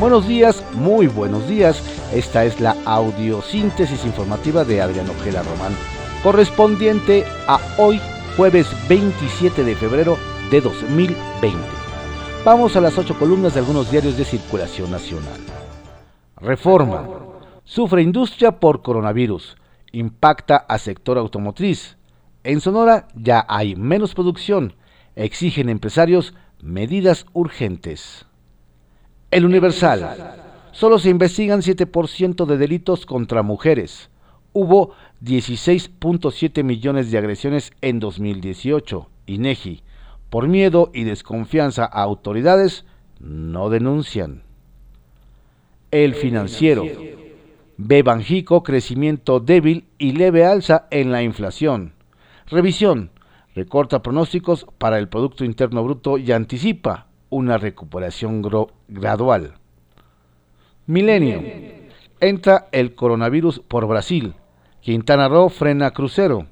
Buenos días, muy buenos días. Esta es la audiosíntesis informativa de Adriano Ojeda Román, correspondiente a hoy, jueves 27 de febrero de 2020. Vamos a las ocho columnas de algunos diarios de circulación nacional. Reforma. Sufre industria por coronavirus. Impacta a sector automotriz. En Sonora ya hay menos producción. Exigen empresarios medidas urgentes. El Universal. Solo se investigan 7% de delitos contra mujeres. Hubo 16.7 millones de agresiones en 2018. INEGI. Por miedo y desconfianza a autoridades, no denuncian. El Financiero. Ve Banjico crecimiento débil y leve alza en la inflación. Revisión. Recorta pronósticos para el Producto Interno Bruto y anticipa una recuperación gradual. Milenio. Entra el coronavirus por Brasil. Quintana Roo frena crucero.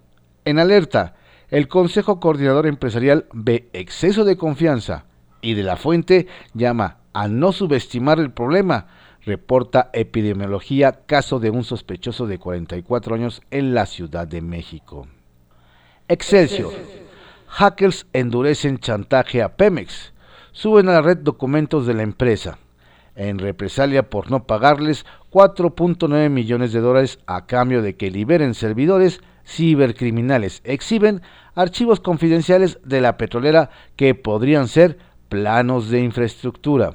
En alerta, el Consejo Coordinador Empresarial ve exceso de confianza y de la fuente llama a no subestimar el problema. Reporta epidemiología caso de un sospechoso de 44 años en la Ciudad de México. Excelsior. Hackers endurecen chantaje a Pemex suben a la red documentos de la empresa, en represalia por no pagarles 4.9 millones de dólares a cambio de que liberen servidores cibercriminales. Exhiben archivos confidenciales de la petrolera que podrían ser planos de infraestructura.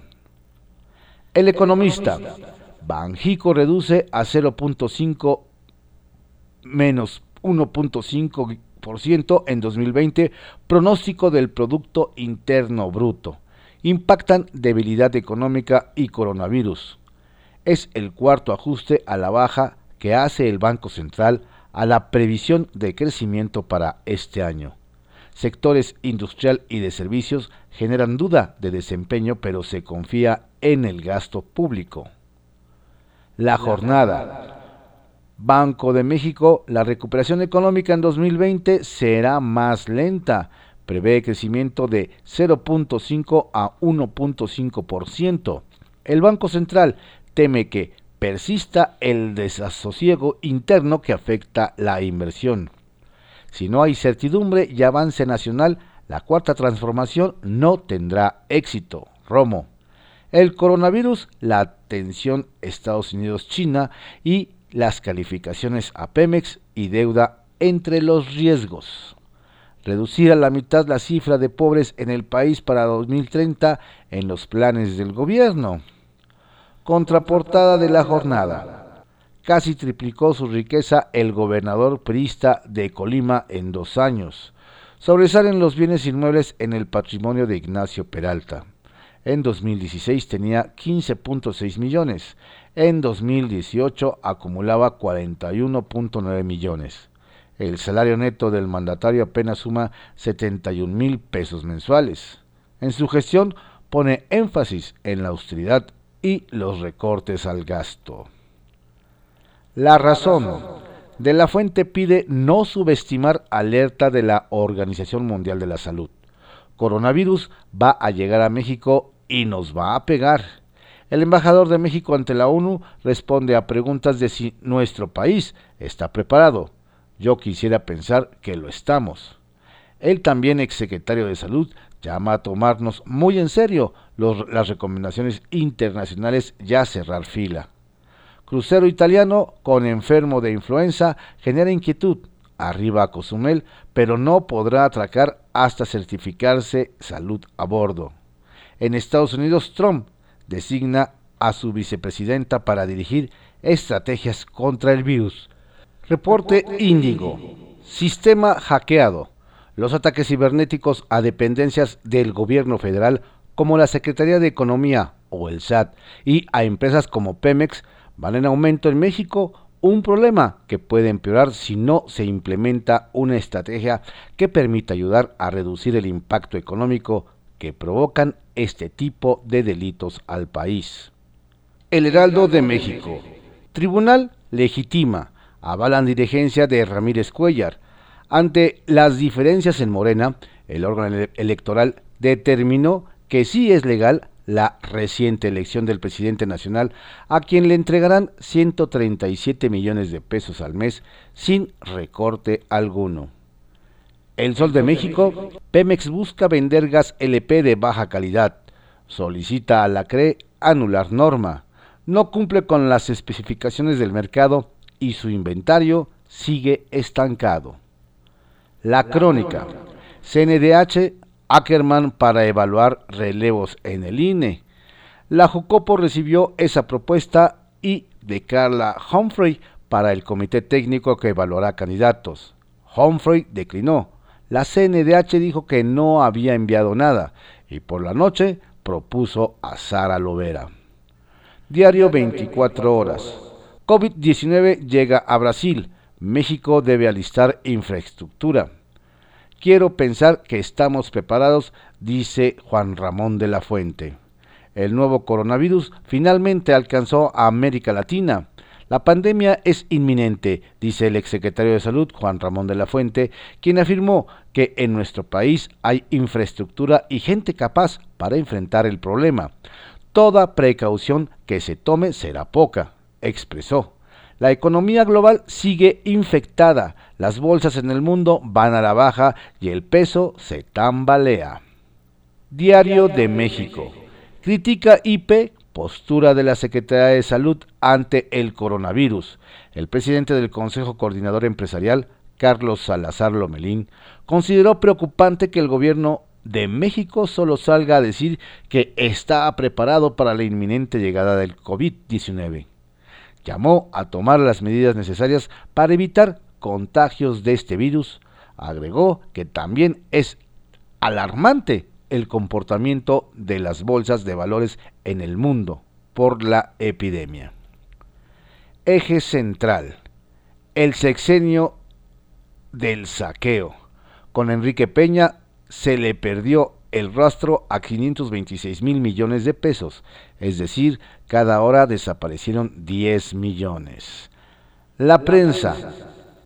El economista, Banjico reduce a 0.5 menos 1.5% en 2020 pronóstico del Producto Interno Bruto impactan debilidad económica y coronavirus. Es el cuarto ajuste a la baja que hace el Banco Central a la previsión de crecimiento para este año. Sectores industrial y de servicios generan duda de desempeño, pero se confía en el gasto público. La jornada. Banco de México, la recuperación económica en 2020 será más lenta prevé crecimiento de 0.5 a 1.5%. El Banco Central teme que persista el desasosiego interno que afecta la inversión. Si no hay certidumbre y avance nacional, la cuarta transformación no tendrá éxito. Romo. El coronavirus, la tensión Estados Unidos-China y las calificaciones a Pemex y deuda entre los riesgos reducir a la mitad la cifra de pobres en el país para 2030 en los planes del gobierno. Contraportada de la jornada. Casi triplicó su riqueza el gobernador priista de Colima en dos años. Sobresalen los bienes inmuebles en el patrimonio de Ignacio Peralta. En 2016 tenía 15.6 millones. En 2018 acumulaba 41.9 millones. El salario neto del mandatario apenas suma 71 mil pesos mensuales. En su gestión pone énfasis en la austeridad y los recortes al gasto. La razón. De la Fuente pide no subestimar alerta de la Organización Mundial de la Salud. Coronavirus va a llegar a México y nos va a pegar. El embajador de México ante la ONU responde a preguntas de si nuestro país está preparado. Yo quisiera pensar que lo estamos. El también exsecretario de Salud llama a tomarnos muy en serio las recomendaciones internacionales ya cerrar fila. Crucero italiano con enfermo de influenza genera inquietud. Arriba a Cozumel, pero no podrá atracar hasta certificarse salud a bordo. En Estados Unidos, Trump designa a su vicepresidenta para dirigir estrategias contra el virus. Reporte Índigo. Sistema hackeado. Los ataques cibernéticos a dependencias del gobierno federal como la Secretaría de Economía o el SAT y a empresas como Pemex van en aumento en México, un problema que puede empeorar si no se implementa una estrategia que permita ayudar a reducir el impacto económico que provocan este tipo de delitos al país. El Heraldo de México. Tribunal legitima avalan dirigencia de Ramírez Cuellar. Ante las diferencias en Morena, el órgano electoral determinó que sí es legal la reciente elección del presidente nacional, a quien le entregarán 137 millones de pesos al mes sin recorte alguno. El Sol de México, Pemex busca vender gas LP de baja calidad. Solicita a la CRE anular norma. No cumple con las especificaciones del mercado y su inventario sigue estancado. La crónica. CNDH Ackerman para evaluar relevos en el INE. La Jucopo recibió esa propuesta y de Carla Humphrey para el comité técnico que evaluará candidatos. Humphrey declinó. La CNDH dijo que no había enviado nada y por la noche propuso a Sara Lovera. Diario 24 horas. COVID-19 llega a Brasil. México debe alistar infraestructura. Quiero pensar que estamos preparados, dice Juan Ramón de la Fuente. El nuevo coronavirus finalmente alcanzó a América Latina. La pandemia es inminente, dice el exsecretario de Salud, Juan Ramón de la Fuente, quien afirmó que en nuestro país hay infraestructura y gente capaz para enfrentar el problema. Toda precaución que se tome será poca, expresó. La economía global sigue infectada, las bolsas en el mundo van a la baja y el peso se tambalea. Diario de México. Critica IP postura de la Secretaría de Salud ante el coronavirus. El presidente del Consejo Coordinador Empresarial, Carlos Salazar Lomelín, consideró preocupante que el gobierno de México solo salga a decir que está preparado para la inminente llegada del COVID-19 llamó a tomar las medidas necesarias para evitar contagios de este virus. Agregó que también es alarmante el comportamiento de las bolsas de valores en el mundo por la epidemia. Eje central. El sexenio del saqueo. Con Enrique Peña se le perdió el rastro a 526 mil millones de pesos, es decir, cada hora desaparecieron 10 millones. La prensa.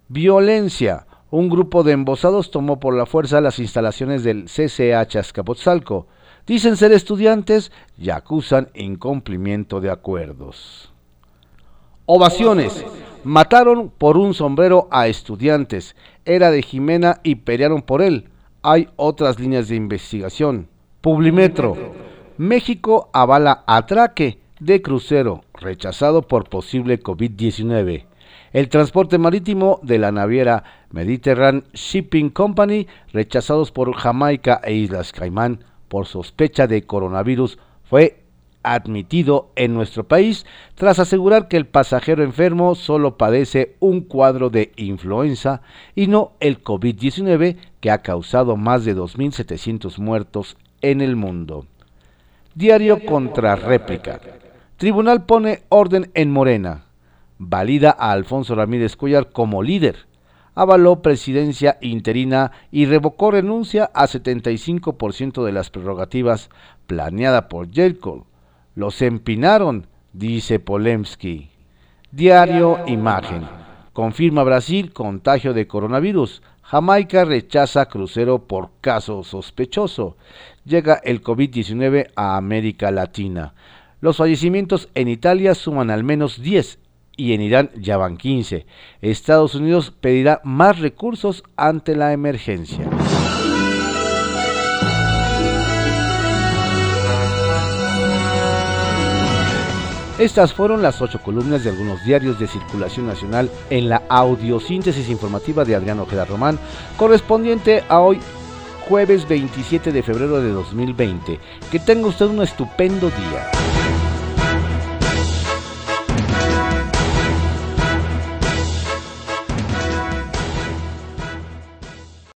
Violencia. Un grupo de embosados tomó por la fuerza las instalaciones del CCH Azcapotzalco. Dicen ser estudiantes y acusan incumplimiento de acuerdos. Ovaciones. Mataron por un sombrero a estudiantes. Era de Jimena y pelearon por él hay otras líneas de investigación. Publimetro. México avala atraque de crucero rechazado por posible COVID-19. El transporte marítimo de la naviera Mediterranean Shipping Company, rechazados por Jamaica e Islas Caimán por sospecha de coronavirus, fue admitido en nuestro país tras asegurar que el pasajero enfermo solo padece un cuadro de influenza y no el COVID-19 ha causado más de 2.700 muertos en el mundo. Diario contra réplica. Tribunal pone orden en Morena. Valida a Alfonso Ramírez Cuellar como líder. Avaló presidencia interina y revocó renuncia a 75% de las prerrogativas planeada por Jelko los empinaron, dice Polemski. Diario Imagen. Confirma Brasil contagio de coronavirus. Jamaica rechaza crucero por caso sospechoso. Llega el COVID-19 a América Latina. Los fallecimientos en Italia suman al menos 10 y en Irán ya van 15. Estados Unidos pedirá más recursos ante la emergencia. Estas fueron las ocho columnas de algunos diarios de circulación nacional en la audiosíntesis informativa de Adriano Ojeda Román, correspondiente a hoy jueves 27 de febrero de 2020. Que tenga usted un estupendo día.